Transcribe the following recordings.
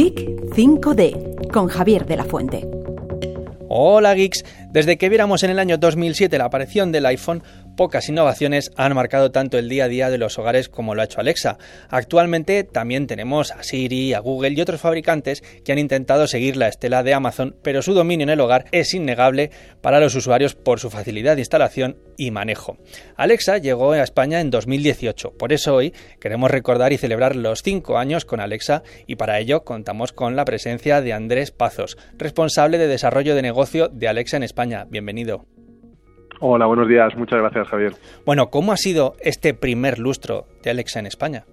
Geek 5D con Javier de la Fuente. Hola geeks, desde que viéramos en el año 2007 la aparición del iPhone, pocas innovaciones han marcado tanto el día a día de los hogares como lo ha hecho Alexa. Actualmente también tenemos a Siri, a Google y otros fabricantes que han intentado seguir la estela de Amazon, pero su dominio en el hogar es innegable para los usuarios por su facilidad de instalación y manejo. Alexa llegó a España en 2018, por eso hoy queremos recordar y celebrar los 5 años con Alexa y para ello contamos con la presencia de Andrés Pazos, responsable de desarrollo de negocio de Alexa en España. Bienvenido. Hola, buenos días. Muchas gracias, Javier. Bueno, ¿cómo ha sido este primer lustro de Alexa en España?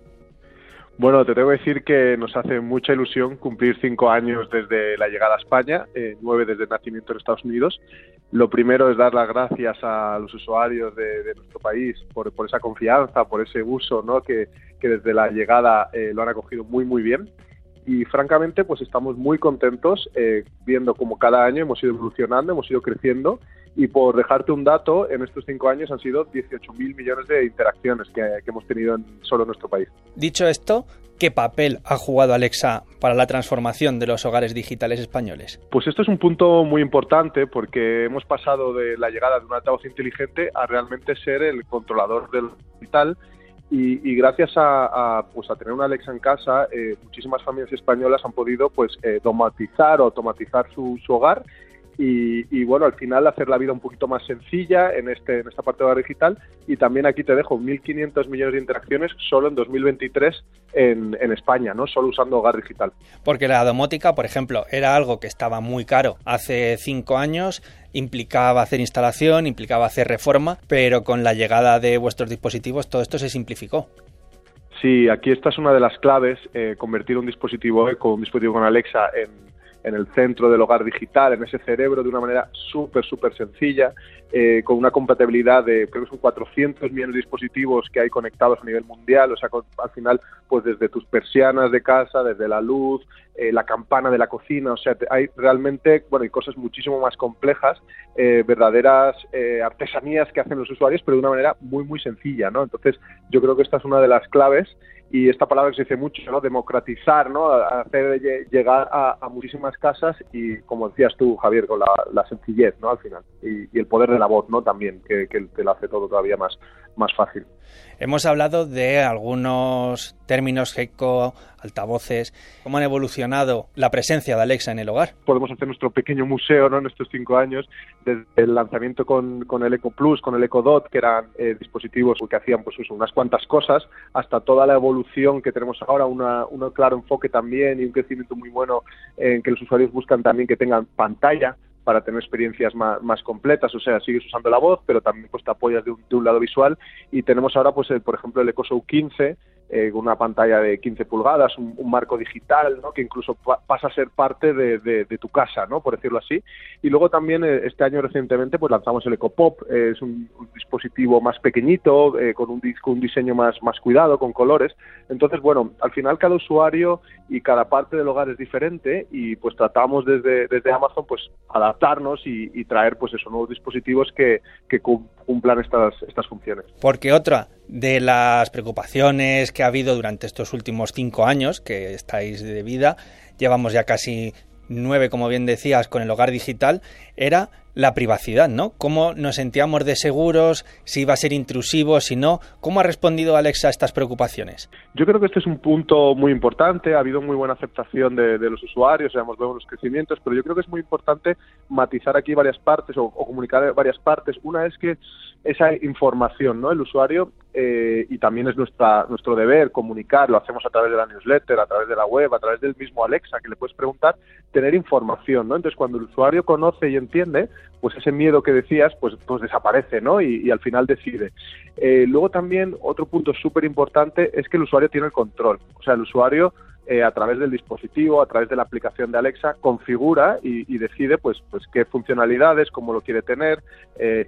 Bueno, te tengo que decir que nos hace mucha ilusión cumplir cinco años desde la llegada a España, eh, nueve desde el nacimiento en Estados Unidos. Lo primero es dar las gracias a los usuarios de, nuestro país por, esa confianza, por ese uso, ¿no? que, desde la llegada eh, lo han acogido muy, muy bien y francamente pues estamos muy contentos eh, viendo cómo cada año hemos ido evolucionando, hemos ido creciendo y por dejarte un dato, en estos cinco años han sido 18.000 millones de interacciones que, hemos tenido en solo nuestro país. Dicho esto, ¿qué papel ha jugado Alexa para la transformación de los hogares digitales españoles? Pues esto es un punto muy importante porque hemos pasado de la llegada de un altavoz inteligente a realmente ser el controlador del digital y, gracias a, pues a tener una Alexa en casa, eh, muchísimas familias españolas han podido pues eh, automatizar o automatizar su, su hogar y, bueno, al final hacer la vida un poquito más sencilla en, este, en esta parte de la digital y también aquí te dejo 1.500 millones de interacciones solo en 2023 en, en, España, ¿no? Solo usando hogar digital. Porque la domótica, por ejemplo, era algo que estaba muy caro hace cinco años, implicaba hacer instalación, implicaba hacer reforma, pero con la llegada de vuestros dispositivos todo esto se simplificó. Sí, aquí esta es una de las claves, eh, convertir un dispositivo Eco, un dispositivo con Alexa en en el centro del hogar digital, en ese cerebro, de una manera súper, súper sencilla, eh, con una compatibilidad de, creo que son 400 millones de dispositivos que hay conectados a nivel mundial, o sea, al final, pues desde tus persianas de casa, desde la luz, eh, la campana de la cocina, o sea, hay realmente, bueno, hay cosas muchísimo más complejas, eh, verdaderas artesanías que hacen los usuarios, pero de una manera muy, muy sencilla, ¿no? Entonces, yo creo que esta es una de las claves y esta palabra que se dice mucho, ¿no? Democratizar, ¿no? Hacer llegar a, muchísimas casas y, como decías tú, Javier, con la, sencillez, ¿no? Al final. Y, el poder de la voz, ¿no? También, que, que te lo hace todo todavía más, más fácil. Hemos hablado de algunos términos GECO, altavoces, cómo han evolucionado la presencia de Alexa en el hogar. Podemos hacer nuestro pequeño museo ¿no? en estos cinco años, desde el lanzamiento con, con el Eco Plus, con el Eco Dot, que eran eh, dispositivos que hacían pues, unas cuantas cosas, hasta toda la evolución que tenemos ahora, una, un claro enfoque también y un crecimiento muy bueno en que los usuarios buscan también que tengan pantalla para tener experiencias más, completas, o sea, sigues usando la voz, pero también pues te apoyas de un, de un lado visual. Y tenemos ahora pues el, por ejemplo el EcoShow 15 eh, una pantalla de 15 pulgadas, un, marco digital, ¿no? que incluso pasa a ser parte de, tu casa, ¿no? por decirlo así. Y luego también eh, este año recientemente pues lanzamos el EcoPop, eh, es un, dispositivo más pequeñito, eh, con, un, un diseño más, más cuidado, con colores. Entonces, bueno, al final cada usuario y cada parte del hogar es diferente y pues tratamos desde, desde Amazon pues adaptarnos y, traer pues esos nuevos dispositivos que, que cumplan estas, estas funciones. Porque otra de las preocupaciones que ha habido durante estos últimos cinco años que estáis de vida, llevamos ya casi nueve, como bien decías, con el hogar digital, era la privacidad, ¿no? ¿Cómo nos sentíamos de seguros? Si iba a ser intrusivo, si no. ¿Cómo ha respondido Alexa a estas preocupaciones? Yo creo que este es un punto muy importante. Ha habido muy buena aceptación de, los usuarios, hemos vemos los crecimientos, pero yo creo que es muy importante matizar aquí varias partes o, o comunicar varias partes. Una es que esa información, ¿no? El usuario, eh, y también es nuestra, nuestro deber comunicar, lo hacemos a través de la newsletter, a través de la web, a través del mismo Alexa, que le puedes preguntar, tener información, ¿no? Entonces, cuando el usuario conoce y entiende, pues ese miedo que decías, pues, pues desaparece, ¿no? Y, al final decide. Eh, luego también, otro punto súper importante es que el usuario tiene el control. O sea, el usuario eh, a través del dispositivo, a través de la aplicación de Alexa, configura y, decide pues, pues qué funcionalidades, cómo lo quiere tener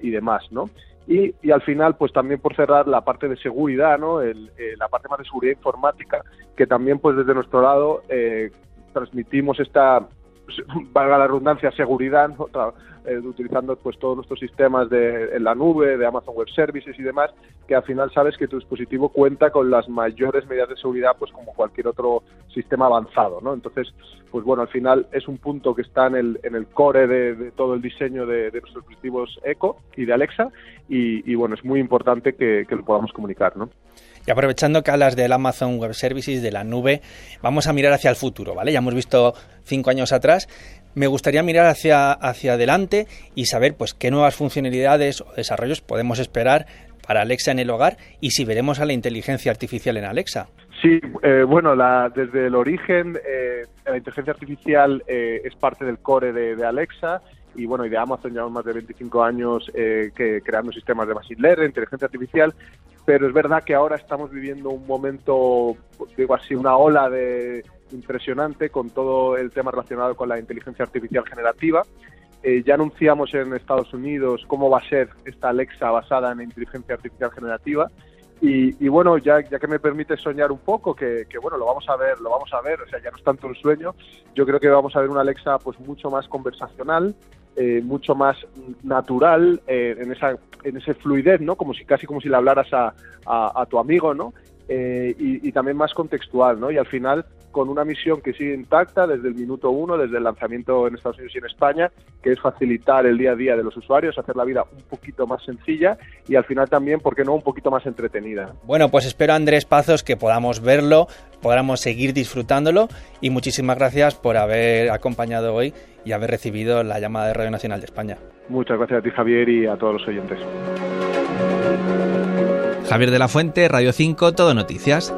y demás, ¿no? Y, al final, pues también por cerrar la parte de seguridad, ¿no? Eh, la parte más de seguridad informática, que también pues desde nuestro lado eh, transmitimos esta valga la redundancia, seguridad, eh, utilizando pues todos nuestros sistemas de, en la nube, de Amazon Web Services y demás, que al final sabes que tu dispositivo cuenta con las mayores medidas de seguridad pues como cualquier otro sistema avanzado, ¿no? Entonces, pues bueno, al final es un punto que está en el, en el core de, todo el diseño de, nuestros dispositivos Echo y de Alexa y, bueno, es muy importante que, que lo podamos comunicar, ¿no? Y aprovechando que hablas del Amazon Web Services, de la nube, vamos a mirar hacia el futuro, ¿vale? Ya hemos visto cinco años atrás. Me gustaría mirar hacia, hacia adelante y saber pues qué nuevas funcionalidades o desarrollos podemos esperar para Alexa en el hogar y si veremos a la inteligencia artificial en Alexa. Sí, eh, bueno, la, desde el origen eh, la inteligencia artificial eh, es parte del core de, Alexa y bueno, y de Amazon llevamos más de 25 años eh, que, creando sistemas de machine learning, inteligencia artificial, pero es verdad que ahora estamos viviendo un momento, digo así, una ola de impresionante con todo el tema relacionado con la inteligencia artificial generativa. Eh, ya anunciamos en Estados Unidos cómo va a ser esta Alexa basada en inteligencia artificial generativa y, bueno, ya, ya que me permite soñar un poco, que, bueno, lo vamos a ver, lo vamos a ver, o sea, ya no es tanto un sueño, yo creo que vamos a ver una Alexa pues mucho más conversacional, eh, mucho más natural, eh, en esa en ese fluidez, ¿no? Como si casi como si le hablaras a, a, a tu amigo, ¿no? Eh, y, también más contextual, ¿no? Y al final con una misión que sigue intacta desde el minuto uno, desde el lanzamiento en Estados Unidos y en España, que es facilitar el día a día de los usuarios, hacer la vida un poquito más sencilla y al final también, ¿por qué no?, un poquito más entretenida. Bueno, pues espero, Andrés Pazos, que podamos verlo, podamos seguir disfrutándolo y muchísimas gracias por haber acompañado hoy y haber recibido la llamada de Radio Nacional de España. Muchas gracias a ti, Javier, y a todos los oyentes. Javier de la Fuente, Radio 5, Todo Noticias.